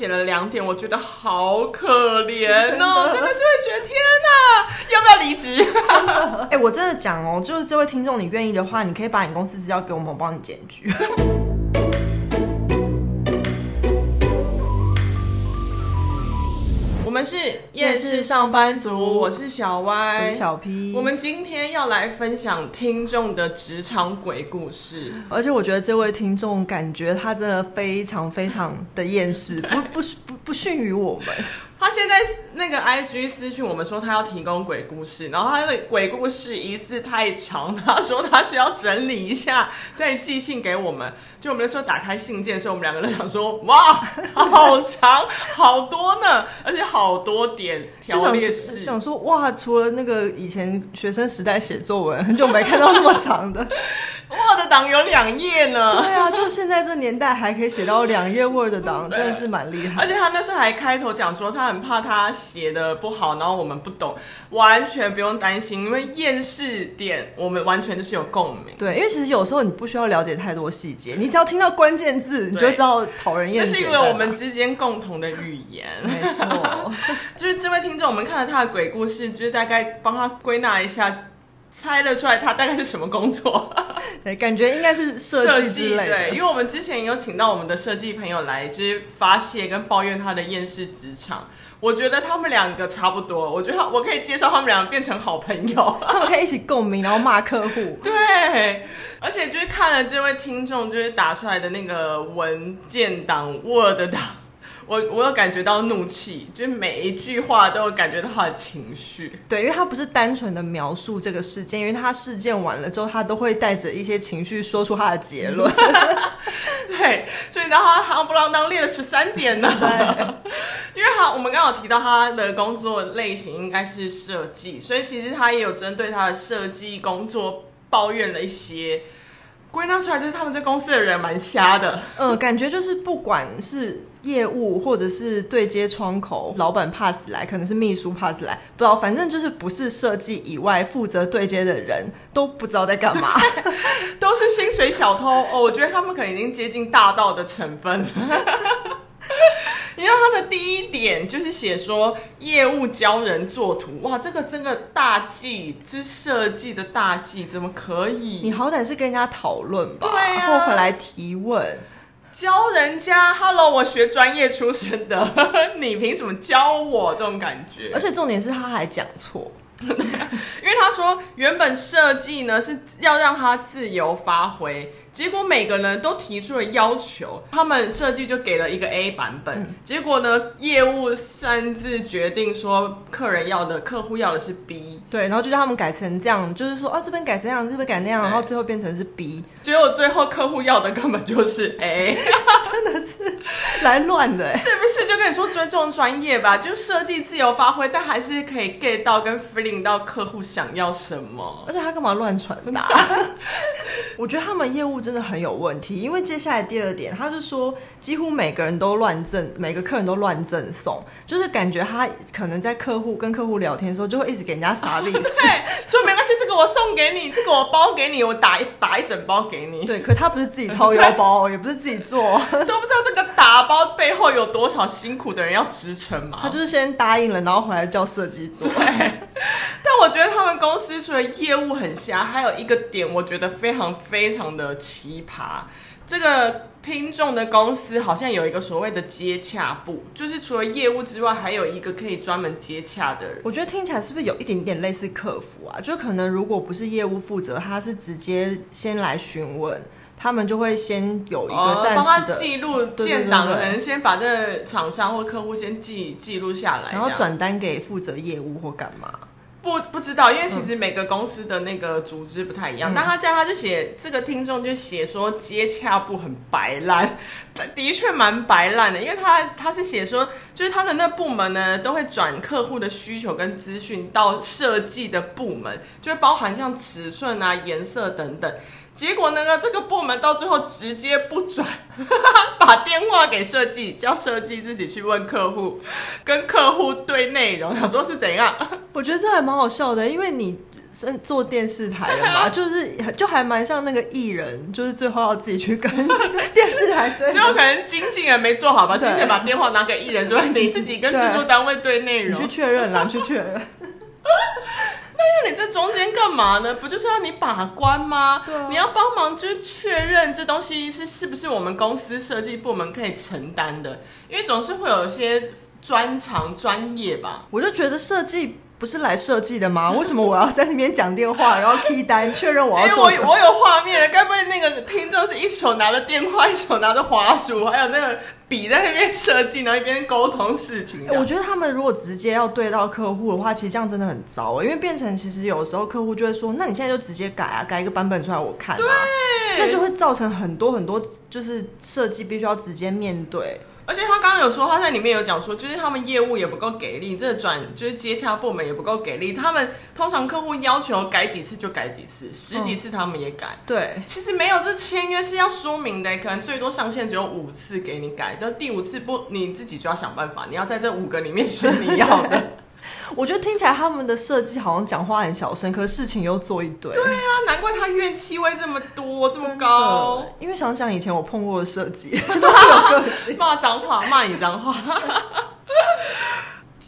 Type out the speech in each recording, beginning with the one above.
写了两点，我觉得好可怜哦，真的，是会觉得天哪，要不要离职？哎、欸，我真的讲哦，就是这位听众，你愿意的话，你可以把你公司资料给我们，我帮你检举。们是厌世上班族，我是小歪，我是小 P。我们今天要来分享听众的职场鬼故事，而且我觉得这位听众感觉他真的非常非常的厌世，不不不不逊于我们。他现在那个 IG 私讯我们说他要提供鬼故事，然后他的鬼故事疑似太长，他说他需要整理一下再寄信给我们。就我们那时候打开信件的时候，我们两个人想说哇，好长，好多呢，而且好多点条列式，想，想说哇，除了那个以前学生时代写作文，很久没看到那么长的。Word 档有两页呢。对啊，就现在这年代还可以写到两页 Word 档，真的是蛮厉害。而且他那时候还开头讲说，他很怕他写的不好，然后我们不懂，完全不用担心，因为厌世点我们完全就是有共鸣。对，因为其实有时候你不需要了解太多细节，你只要听到关键字，你就知道讨人厌。这是因为我们之间共同的语言，没错。就是这位听众，我们看了他的鬼故事，就是大概帮他归纳一下。猜得出来他大概是什么工作？对，感觉应该是设计之类的。对，因为我们之前有请到我们的设计朋友来，就是发泄跟抱怨他的厌世职场。我觉得他们两个差不多，我觉得我可以介绍他们两个变成好朋友，他们可以一起共鸣，然后骂客户。对，而且就是看了这位听众就是打出来的那个文件档 Word 档。我我有感觉到怒气，就是每一句话都有感觉到他的情绪。对，因为他不是单纯的描述这个事件，因为他事件完了之后，他都会带着一些情绪说出他的结论。对，所以然后他夯不啷当列了十三点呢。对，因为他我们刚好提到他的工作类型应该是设计，所以其实他也有针对他的设计工作抱怨了一些。归纳出来就是他们这公司的人蛮瞎的，嗯，感觉就是不管是业务或者是对接窗口，老板 pass 来，可能是秘书 pass 来，不知道，反正就是不是设计以外负责对接的人都不知道在干嘛，都是薪水小偷哦。我觉得他们可能已经接近大盗的成分。你知道他的第一点就是写说业务教人做图，哇，这个真的大忌，就是设计的大忌，怎么可以？你好歹是跟人家讨论吧，对啊，或回来提问，教人家。Hello，我学专业出身的，你凭什么教我？这种感觉，而且重点是他还讲错。因为他说原本设计呢是要让他自由发挥，结果每个人都提出了要求，他们设计就给了一个 A 版本，嗯、结果呢业务擅自决定说客人要的客户要的是 B，对，然后就叫他们改成这样，就是说哦这边改这样，这边改那样，然后最后变成是 B，结果最后客户要的根本就是 A，真的是来乱的，是不是？就跟你说尊重专业吧，就设计自由发挥，但还是可以 get 到跟 free。领到客户想要什么，而且他干嘛乱传达？我觉得他们业务真的很有问题，因为接下来第二点，他就说几乎每个人都乱赠，每个客人都乱赠送，就是感觉他可能在客户跟客户聊天的时候，就会一直给人家撒利。对，说没关系，这个我送给你，这个我包给你，我打一打一整包给你。对，可他不是自己掏腰包，也不是自己做，都不知道这个打包背后有多少辛苦的人要支撑嘛。他就是先答应了，然后回来叫设计做。但我觉得他们公司除了业务很瞎，还有一个点，我觉得非常非常的奇葩。这个听众的公司好像有一个所谓的接洽部，就是除了业务之外，还有一个可以专门接洽的人。我觉得听起来是不是有一点点类似客服啊？就可能如果不是业务负责，他是直接先来询问，他们就会先有一个暂时的、哦、帮他记录建档，可能先把这个厂商或客户先记记录下来，然后转单给负责业务或干嘛。不不知道，因为其实每个公司的那个组织不太一样。那、嗯、他这样他就写这个听众就写说接洽部很白烂，的确蛮白烂的，因为他他是写说就是他的那部门呢都会转客户的需求跟资讯到设计的部门，就会包含像尺寸啊、颜色等等。结果呢，这个部门到最后直接不转，把电话给设计，叫设计自己去问客户，跟客户对内容，想说是怎样？我觉得这还蛮好笑的，因为你做电视台的嘛，就是就还蛮像那个艺人，就是最后要自己去跟电视台对，最后可能经纪人没做好吧，经纪人把电话拿给艺人说，你自己跟制作单位对内容，你去确认啦，去确认。那要你在中间干嘛呢？不就是要你把关吗？对啊，你要帮忙就是确认这东西是是不是我们公司设计部门可以承担的，因为总是会有一些专长专业吧。我就觉得设计。不是来设计的吗？为什么我要在那边讲电话，然后 key 单确认我要 做？我我有画面，该不会那个听众是一手拿着电话，一手拿着滑鼠，还有那个笔在那边设计，然后一边沟通事情？我觉得他们如果直接要对到客户的话，其实这样真的很糟，因为变成其实有时候客户就会说：“那你现在就直接改啊，改一个版本出来我看啊。”对，那就会造成很多很多就是设计必须要直接面对。而且他刚刚有说，他在里面有讲说，就是他们业务也不够给力，这个转就是接洽部门也不够给力。他们通常客户要求改几次就改几次，十几次他们也改。嗯、对，其实没有这签约是要说明的，可能最多上限只有五次给你改，就第五次不你自己就要想办法，你要在这五个里面选你要的。我觉得听起来他们的设计好像讲话很小声，可是事情又做一堆。对啊，难怪他怨气味这么多，这么高。因为想想以前我碰过的设计，都有个性，骂脏话，骂你脏话。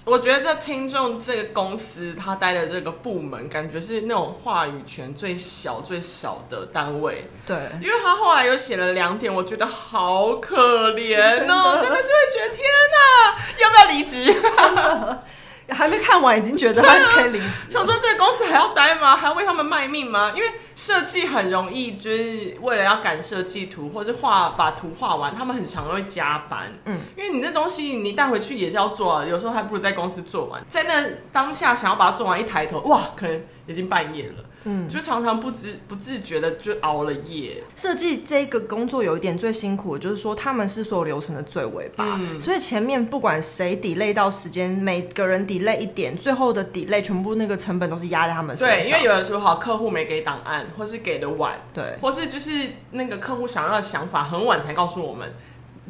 我觉得这听众这个公司他待的这个部门，感觉是那种话语权最小最小的单位。对，因为他后来又写了两点，我觉得好可怜哦，真的，真的是会觉得天哪，要不要离职？真的。还没看完，已经觉得他可以离职。想说这个公司还要待吗？还要为他们卖命吗？因为设计很容易，就是为了要赶设计图，或者画把图画完，他们很常会加班。嗯，因为你这东西你带回去也是要做啊，有时候还不如在公司做完。在那当下想要把它做完，一抬头，哇，可能已经半夜了。嗯，就常常不知不自觉的就熬了夜。设计这个工作有一点最辛苦，就是说他们是所有流程的最尾巴，嗯、所以前面不管谁 delay 到时间，每个人 delay 一点，最后的 delay 全部那个成本都是压在他们身上。对，因为有的时候好客户没给档案，或是给的晚，对，或是就是那个客户想要的想法很晚才告诉我们。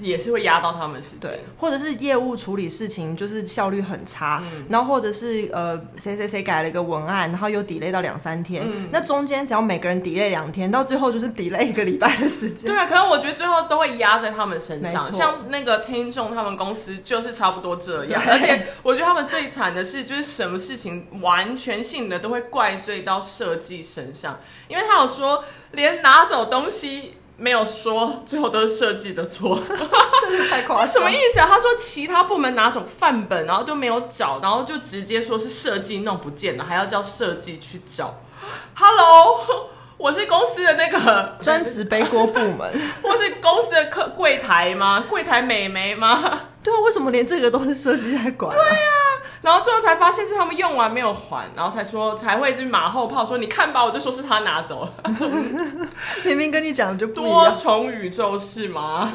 也是会压到他们时间，对，或者是业务处理事情就是效率很差，嗯、然后或者是呃谁谁谁改了一个文案，然后又 delay 到两三天，嗯、那中间只要每个人 delay 两天，到最后就是 delay 一个礼拜的时间。对啊，可是我觉得最后都会压在他们身上，像那个听众他们公司就是差不多这样，而且我觉得他们最惨的是，就是什么事情完全性的都会怪罪到设计身上，因为他有说连拿走东西。没有说，最后都是设计的错，真是太夸张。这什么意思啊？他说其他部门拿走范本，然后就没有找，然后就直接说是设计弄不见了，还要叫设计去找。Hello，我是公司的那个专职背锅部门，我是公司的客柜台吗？柜台美眉吗？对啊，为什么连这个都是设计在管啊？对啊。然后最后才发现是他们用完没有还，然后才说才会就马后炮说，你看吧，我就说是他拿走了，明明跟你讲就不。多重宇宙是吗？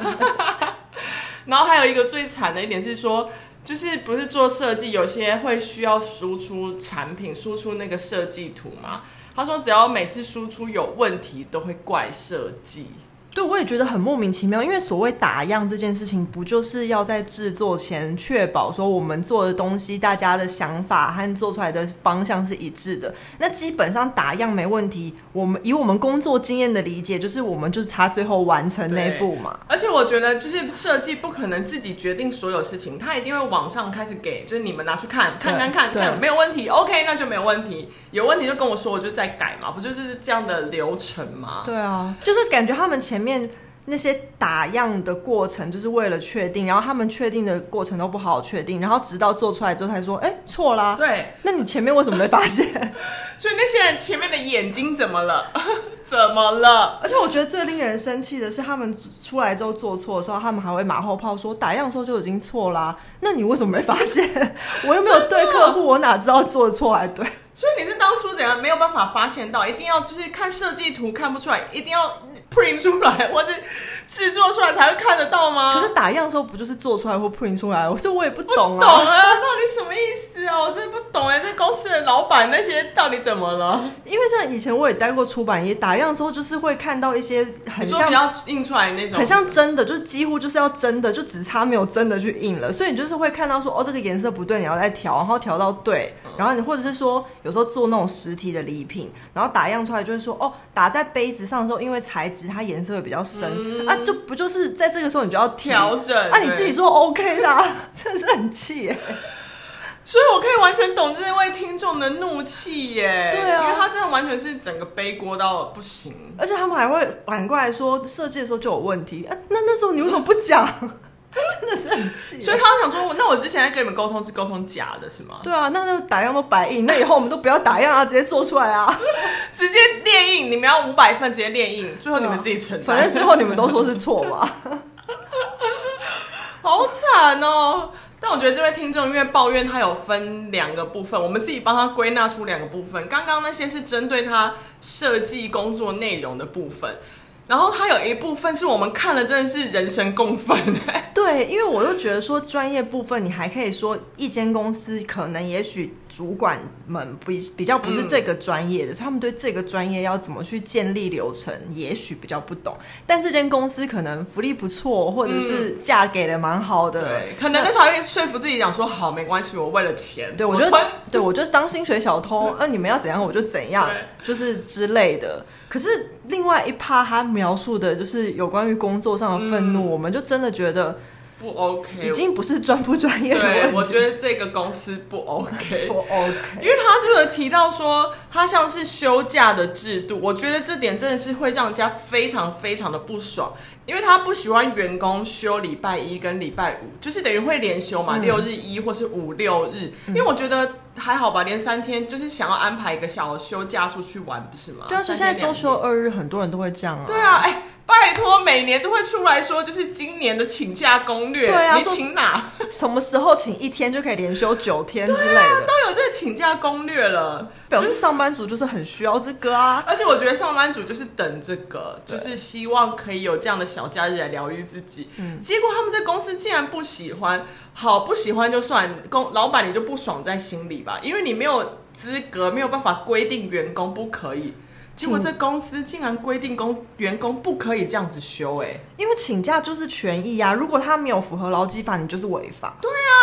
然后还有一个最惨的一点是说，就是不是做设计，有些会需要输出产品，输出那个设计图嘛？他说只要每次输出有问题，都会怪设计。对，我也觉得很莫名其妙，因为所谓打样这件事情，不就是要在制作前确保说我们做的东西，大家的想法和做出来的方向是一致的？那基本上打样没问题。我们以我们工作经验的理解，就是我们就是差最后完成那一步嘛。而且我觉得，就是设计不可能自己决定所有事情，他一定会往上开始给，就是你们拿去看看看看看，没有问题，OK，那就没有问题。有问题就跟我说，我就再改嘛，不就是这样的流程吗？对啊，就是感觉他们前面。那些打样的过程就是为了确定，然后他们确定的过程都不好好确定，然后直到做出来之后才说，哎，错啦。对，那你前面为什么没发现？所以那些人前面的眼睛怎么了？怎么了？而且我觉得最令人生气的是，他们出来之后做错的时候，他们还会马后炮说打样的时候就已经错啦。那你为什么没发现？我又没有对客户，我哪知道做错还对？所以你是当初怎样没有办法发现到，一定要就是看设计图看不出来，一定要 print 出来，或是制作出来才会看得到吗？可是打样的时候不就是做出来或 print 出来？我说我也不懂啊，不懂啊，到底底什么意思啊？我真的不懂哎，这公司的老板那些到底怎么了？因为像以前我也待过出版业，打样的时候就是会看到一些很像要印出来那种，很像真的，就是几乎就是要真的，就只差没有真的去印了。所以你就是会看到说，哦，这个颜色不对，你要再调，然后调到对，然后你或者是说有时候做那种实体的礼品，然后打样出来就是说，哦，打在杯子上的时候，因为材质它颜色会比较深、嗯、啊，就不就是在这个时候你就要调整啊？你自己说 OK 啦，真的是很气耶。所以我可以完全懂这位听众的怒气耶，对啊，因为他真的完全是整个背锅到不行，而且他们还会反过来说设计的时候就有问题，啊、那那时候你为什么不讲？真的是很气。所以他想说，那我之前在跟你们沟通是沟通假的，是吗？对啊，那那打样都白印，那以后我们都不要打样啊，直接做出来啊，直接列印，你们要五百份直接列印，最后你们自己承担，反正最后你们都说是错嘛，好惨哦。但我觉得这位听众因为抱怨，他有分两个部分，我们自己帮他归纳出两个部分。刚刚那些是针对他设计工作内容的部分。然后它有一部分是我们看了真的是人神共愤，对，因为我又觉得说专业部分你还可以说一间公司可能也许主管们比比较不是这个专业的，嗯、他们对这个专业要怎么去建立流程，也许比较不懂。但这间公司可能福利不错，或者是价给的蛮好的，嗯、对，可能那时候还会说服自己讲说好没关系，我为了钱，对我觉得，对我就是当薪水小偷，那你们要怎样我就怎样，就是之类的。可是另外一趴，他描述的就是有关于工作上的愤怒，嗯，我们就真的觉得不 OK，已经不是专不专业的问题。对，我觉得这个公司不 OK，不 OK，因为他这个提到说，他像是休假的制度，我觉得这点真的是会让人家非常非常的不爽。因为他不喜欢员工休礼拜一跟礼拜五，就是等于会连休嘛，嗯、六日一或是五六日。因为我觉得还好吧，连三天就是想要安排一个小休假出去玩，不是吗？对啊，所以现在周休二日很多人都会这样啊。对啊，哎、欸，拜托，每年都会出来说，就是今年的请假攻略。对啊，你请哪？什么时候请一天就可以连休九天之类的？对啊，都有这个请假攻略了，表示上班族就是很需要这个啊。而且我觉得上班族就是等这个，就是希望可以有这样的。小假日来疗愈自己，嗯，结果他们在公司竟然不喜欢，好不喜欢就算，公老板你就不爽在心里吧，因为你没有资格，没有办法规定员工不可以。结果这公司竟然规定公员工不可以这样子休，哎，因为请假就是权益啊，如果他没有符合劳基法，你就是违法。对啊，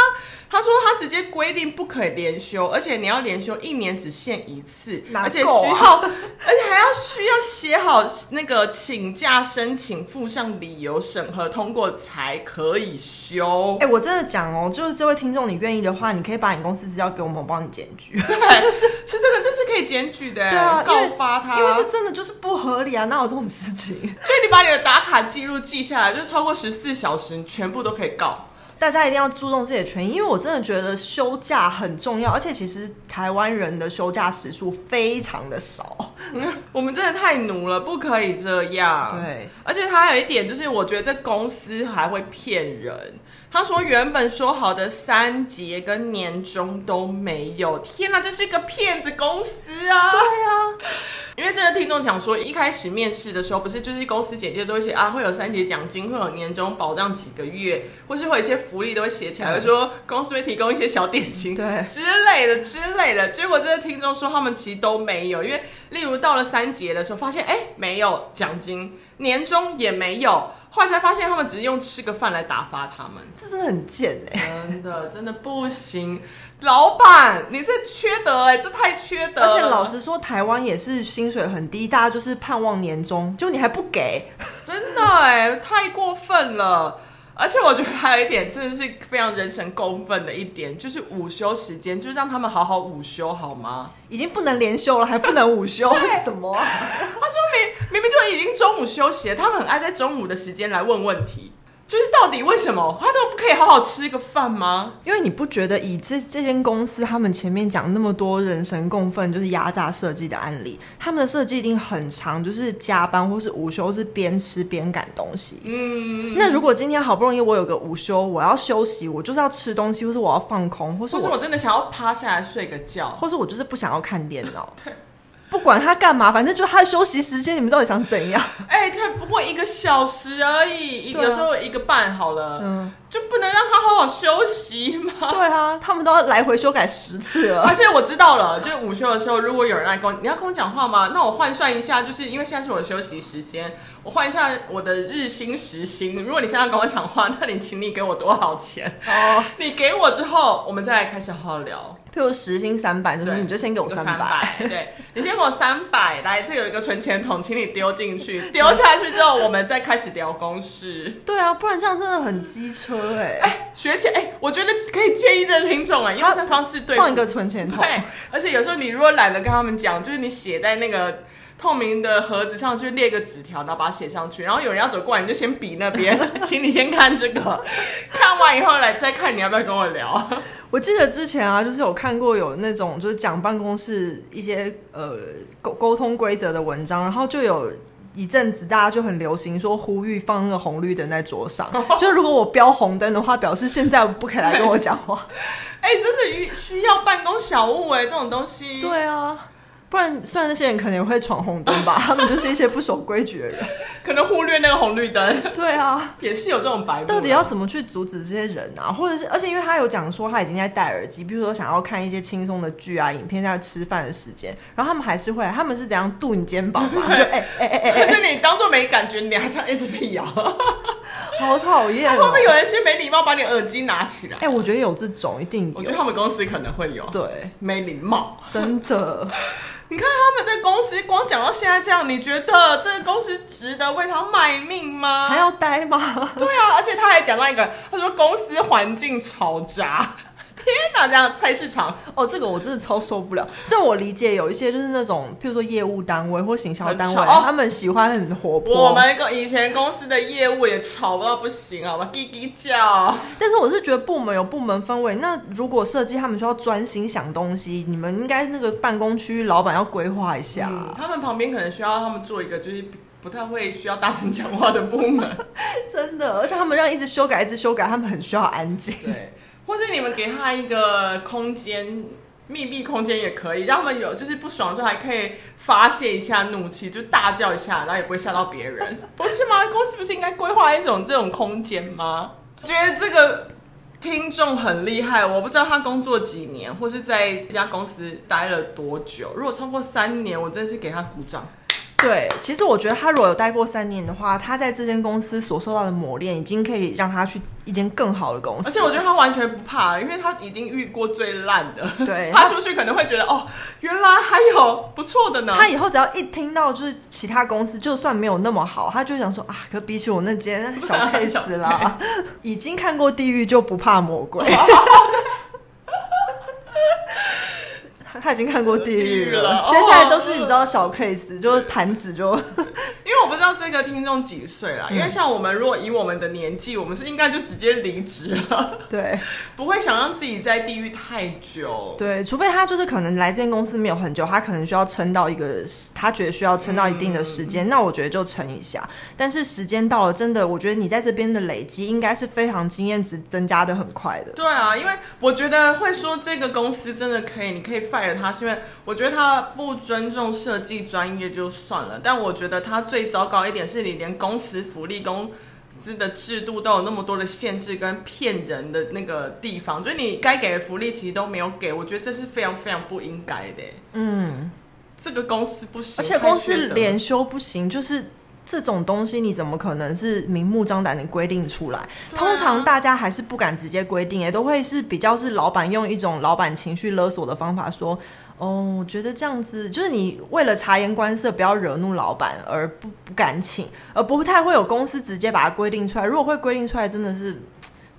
他说他直接规定不可以连休，而且你要连休一年只限一次，啊、而且需要，而且还要需要写好那个请假申请，附上理由，审核通过才可以休。哎，我真的讲哦，就是这位听众，你愿意的话，你可以把你公司资料给我们，我帮你检举。对，是是真的，这是可以检举的，对啊，告发他。因为这真的就是不合理啊！哪有这种事情？所以你把你的打卡记录记下来，就是超过十四小时，你全部都可以告。大家一定要注重自己的权益，因为我真的觉得休假很重要，而且其实台湾人的休假时数非常的少。嗯，我们真的太奴了，不可以这样。对，而且他还有一点就是，我觉得这公司还会骗人。他说原本说好的三节跟年终都没有，天哪，这是一个骗子公司啊！对啊。因为这个听众讲说，一开始面试的时候，不是就是公司简介都会写啊，会有三节奖金，会有年终保障几个月，或是会有一些福利都会写起来，说公司会提供一些小点心，对之类的之类的。结果这个听众说他们其实都没有，因为例如到了三节的时候，发现哎没有奖金，年终也没有。后来才发现，他们只是用吃个饭来打发他们，这真的很贱哎、欸！真的真的不行，老板，你这缺德哎、欸，这太缺德了。而且老实说，台湾也是薪水很低，大家就是盼望年终，就你还不给，真的哎、欸，太过分了。而且我觉得还有一点，真的是非常人神共愤的一点，就是午休时间，就是让他们好好午休好吗？已经不能连休了，还不能午休？什么、啊？他说明明明就已经中午休息了，他们很爱在中午的时间来问问题。就是到底为什么他都不可以好好吃一个饭吗？因为你不觉得以这这间公司他们前面讲那么多人神共愤，就是压榨设计的案例，他们的设计一定很长，就是加班或是午休是边吃边赶东西。嗯，那如果今天好不容易我有个午休，我要休息，我就是要吃东西，或是我要放空，或是我，或是我真的想要趴下来睡个觉，或是我就是不想要看电脑。对。不管他干嘛，反正就他的休息时间，你们到底想怎样？哎、欸，他不过一个小时而已，有时候一个半好了。嗯，就不能让他好好休息吗？对啊，他们都要来回修改十次了。而且我知道了，就午休的时候，如果有人来跟我，你要跟我讲话吗？那我换算一下，就是因为现在是我的休息时间，我换一下我的日薪时薪。如果你现在跟我讲话，那你请你给我多少钱？哦，你给我之后，我们再来开始好好聊。譬如时薪三百，就是你就先给我三百，对，你先给我三百，来，这有一个存钱筒，请你丢进去，丢下去之后，我们再开始聊公式。对啊，不然这样真的很机车哎、欸。哎，学起来，哎，我觉得可以建议这个听众啊，因为这方式对，放一个存钱筒，对，而且有时候你如果懒得跟他们讲，就是你写在那个。透明的盒子上去列个纸条，然后把它写上去，然后有人要走过来，你就先比那边，请你先看这个，看完以后来再看你要不要跟我聊。我记得之前啊，就是有看过有那种就是讲办公室一些呃沟沟通规则的文章，然后就有一阵子大家就很流行说呼吁放那个红绿灯在桌上，就如果我标红灯的话，表示现在不可以来跟我讲话。哎、欸，真的需要办公小物哎、欸，这种东西。对啊。不然，虽然那些人可能也会闯红灯吧，他们就是一些不守规矩的人，可能忽略那个红绿灯。对啊，也是有这种白。到底要怎么去阻止这些人啊？或者是，而且因为他有讲说他已经在戴耳机，比如说想要看一些轻松的剧啊、影片，在吃饭的时间，然后他们还是会来，他们是怎样度你肩膀吗？就哎哎哎哎，就你当做没感觉，你还这样一直被摇，好讨厌、喔。会不会有一些没礼貌把你耳机拿起来？哎、欸，我觉得有这种，一定有。我觉得他们公司可能会有。对，没礼貌，真的。你看他们在公司光讲到现在这样，你觉得这个公司值得为他卖命吗？还要待吗？对啊，而且他还讲到一个，他说公司环境吵杂。天哪，这样菜市场哦，这个我真的超受不了。虽然我理解有一些就是那种，譬如说业务单位或行销单位，哦、他们喜欢很活泼。我们公以前公司的业务也吵到不行，好吧，叽叽叫。但是我是觉得部门有部门氛围，那如果设计他们需要专心想东西，你们应该那个办公区域老板要规划一下、嗯。他们旁边可能需要他们做一个就是不太会需要大声讲话的部门，真的，而且他们让一直修改一直修改，他们很需要安静。对。或是你们给他一个空间，密闭空间也可以，让他们有就是不爽的时候还可以发泄一下怒气，就大叫一下，然后也不会吓到别人，不是吗？公司不是应该规划一种这种空间吗？觉得这个听众很厉害，我不知道他工作几年，或是在这家公司待了多久。如果超过三年，我真的是给他鼓掌。对，其实我觉得他如果有待过三年的话，他在这间公司所受到的磨练，已经可以让他去一间更好的公司。而且我觉得他完全不怕，因为他已经遇过最烂的。对，他出去可能会觉得哦，原来还有不错的呢。他以后只要一听到就是其他公司就算没有那么好，他就想说啊，可比起我那间小 case 啦，已经看过地狱就不怕魔鬼。他已经看过地狱了，了，接下来都是你知道小 case，、哦、就是弹指就。因为我不知道这个听众几岁啦，因为像我们如果以我们的年纪，我们是应该就直接离职了，对，不会想让自己在地狱太久，对，除非他就是可能来这间公司没有很久，他可能需要撑到一个，他觉得需要撑到一定的时间、嗯，那我觉得就撑一下。但是时间到了，真的，我觉得你在这边的累积应该是非常经验值增加的很快的。对啊，因为我觉得会说这个公司真的可以，你可以 fire 他，是因为我觉得他不尊重设计专业就算了，但我觉得他。最糟糕一点是你连公司福利、公司的制度都有那么多的限制跟骗人的那个地方，就是你该给的福利其实都没有给，我觉得这是非常非常不应该的。嗯，这个公司不行，而且公司连休不行，就是这种东西你怎么可能是明目张胆的规定出来？通常大家还是不敢直接规定，也都会是比较是老板用一种老板情绪勒索的方法说。哦，我觉得这样子就是你为了察言观色，不要惹怒老板而不不敢请，而不太会有公司直接把它规定出来。如果会规定出来，真的是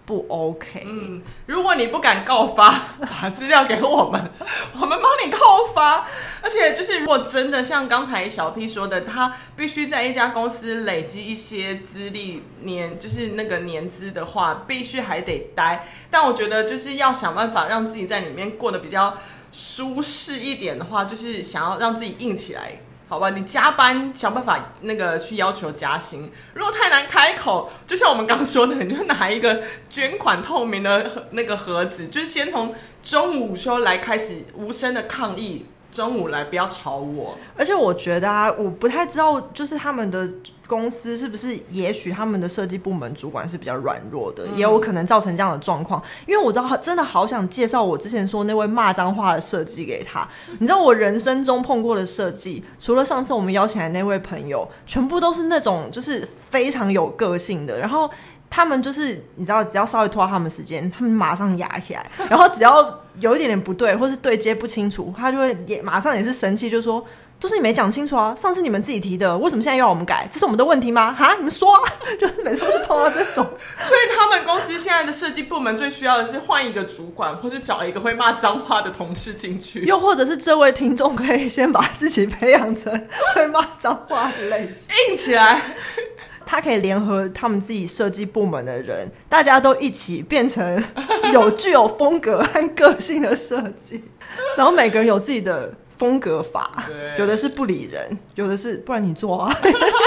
不 OK。嗯，如果你不敢告发，把资料给我们，我们帮你告发。而且就是如果真的像刚才小 P 说的，他必须在一家公司累积一些资历年，就是那个年资的话，必须还得待。但我觉得就是要想办法让自己在里面过得比较。舒适一点的话，就是想要让自己硬起来，好吧？你加班想办法那个去要求加薪。如果太难开口，就像我们刚说的，你就拿一个捐款透明的那个盒子，就是先从中午休来开始无声的抗议，中午来，不要吵我。而且我觉得啊，我不太知道，就是他们的公司是不是，也许他们的设计部门主管是比较软弱的，嗯、也有可能造成这样的状况。因为我知道，真的好想介绍我之前说那位骂脏话的设计给他。你知道，我人生中碰过的设计，除了上次我们邀请来那位朋友，全部都是那种就是非常有个性的，然后。他们就是你知道，只要稍微拖他们时间，他们马上压起来。然后只要有一点点不对，或是对接不清楚，他就会也马上也是生气，就说都是你没讲清楚啊！上次你们自己提的，为什么现在要我们改？这是我们的问题吗？哈，你们说啊！就是每次都是碰到这种，所以他们公司现在的设计部门最需要的是换一个主管，或是找一个会骂脏话的同事进去。又或者是这位听众可以先把自己培养成会骂脏话的类型，硬起来。他可以联合他们自己设计部门的人，大家都一起变成有具有风格和个性的设计，然后每个人有自己的风格法，有的是不理人，有的是不然你做啊。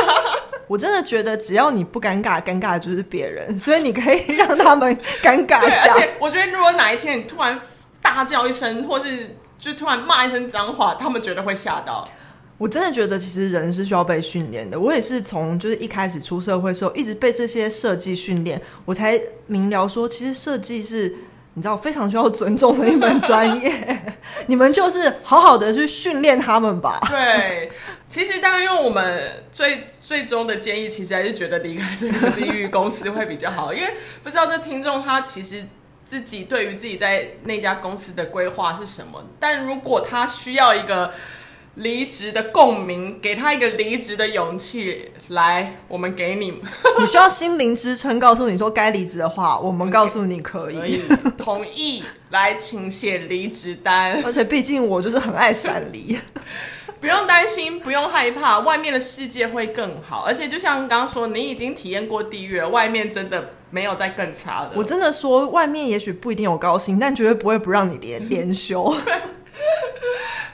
我真的觉得只要你不尴尬，尴尬的就是别人，所以你可以让他们尴尬 一下。而且我觉得，如果哪一天你突然大叫一声，或是就突然骂一声脏话，他们绝对会吓到。我真的觉得，其实人是需要被训练的。我也是从就是一开始出社会的时候，一直被这些设计训练，我才明了说，其实设计是你知道非常需要尊重的一门专业。你们就是好好的去训练他们吧。对，其实当然，因为我们最最终的建议，其实还是觉得离开这个地域公司会比较好。因为不知道这听众他其实自己对于自己在那家公司的规划是什么，但如果他需要一个。离职的共鸣，给他一个离职的勇气。来，我们给你。你需要心灵支撑，告诉你说该离职的话，我们告诉你可以。可以同意，来，请写离职单。而且毕竟我就是很爱闪离，不用担心，不用害怕，外面的世界会更好。而且就像刚刚说，你已经体验过地狱了，外面真的没有再更差的。我真的说，外面也许不一定有高薪，但绝对不会不让你连连休。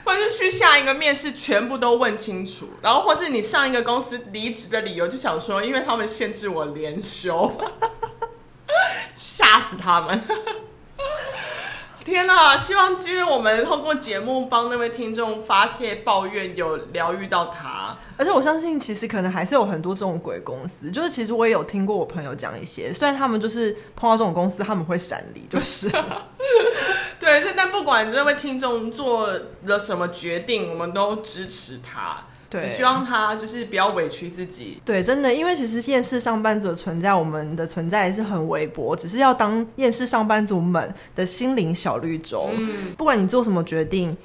或者是去下一个面试，全部都问清楚，然后或是你上一个公司离职的理由，就想说，因为他们限制我连休，吓死他们。天呐！希望今天我们通过节目帮那位听众发泄抱怨，有疗愈到他。而且我相信，其实可能还是有很多这种鬼公司。就是其实我也有听过我朋友讲一些，虽然他们就是碰到这种公司，他们会闪离，就是。对，所以但不管这位听众做了什么决定，我们都支持他。对，只希望他就是不要委屈自己。对，真的，因为其实厌世上班族的存在，我们的存在也是很微薄，只是要当厌世上班族们的心灵小绿洲。嗯，不管你做什么决定，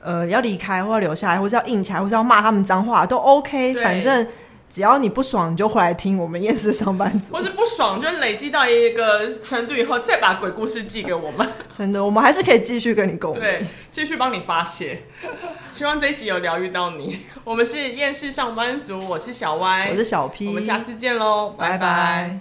呃，要离开或者留下来，或是要硬起来，或是要骂他们脏话，都 OK，反正。只要你不爽，你就回来听我们厌世上班族。或是不爽，就累积到一个程度以后，再把鬼故事寄给我们。真的，我们还是可以继续跟你沟通，对，继续帮你发泄。希望这一集有疗愈到你。我们是厌世上班族，我是小歪，我是小 P，我们下次见喽，拜拜。拜拜。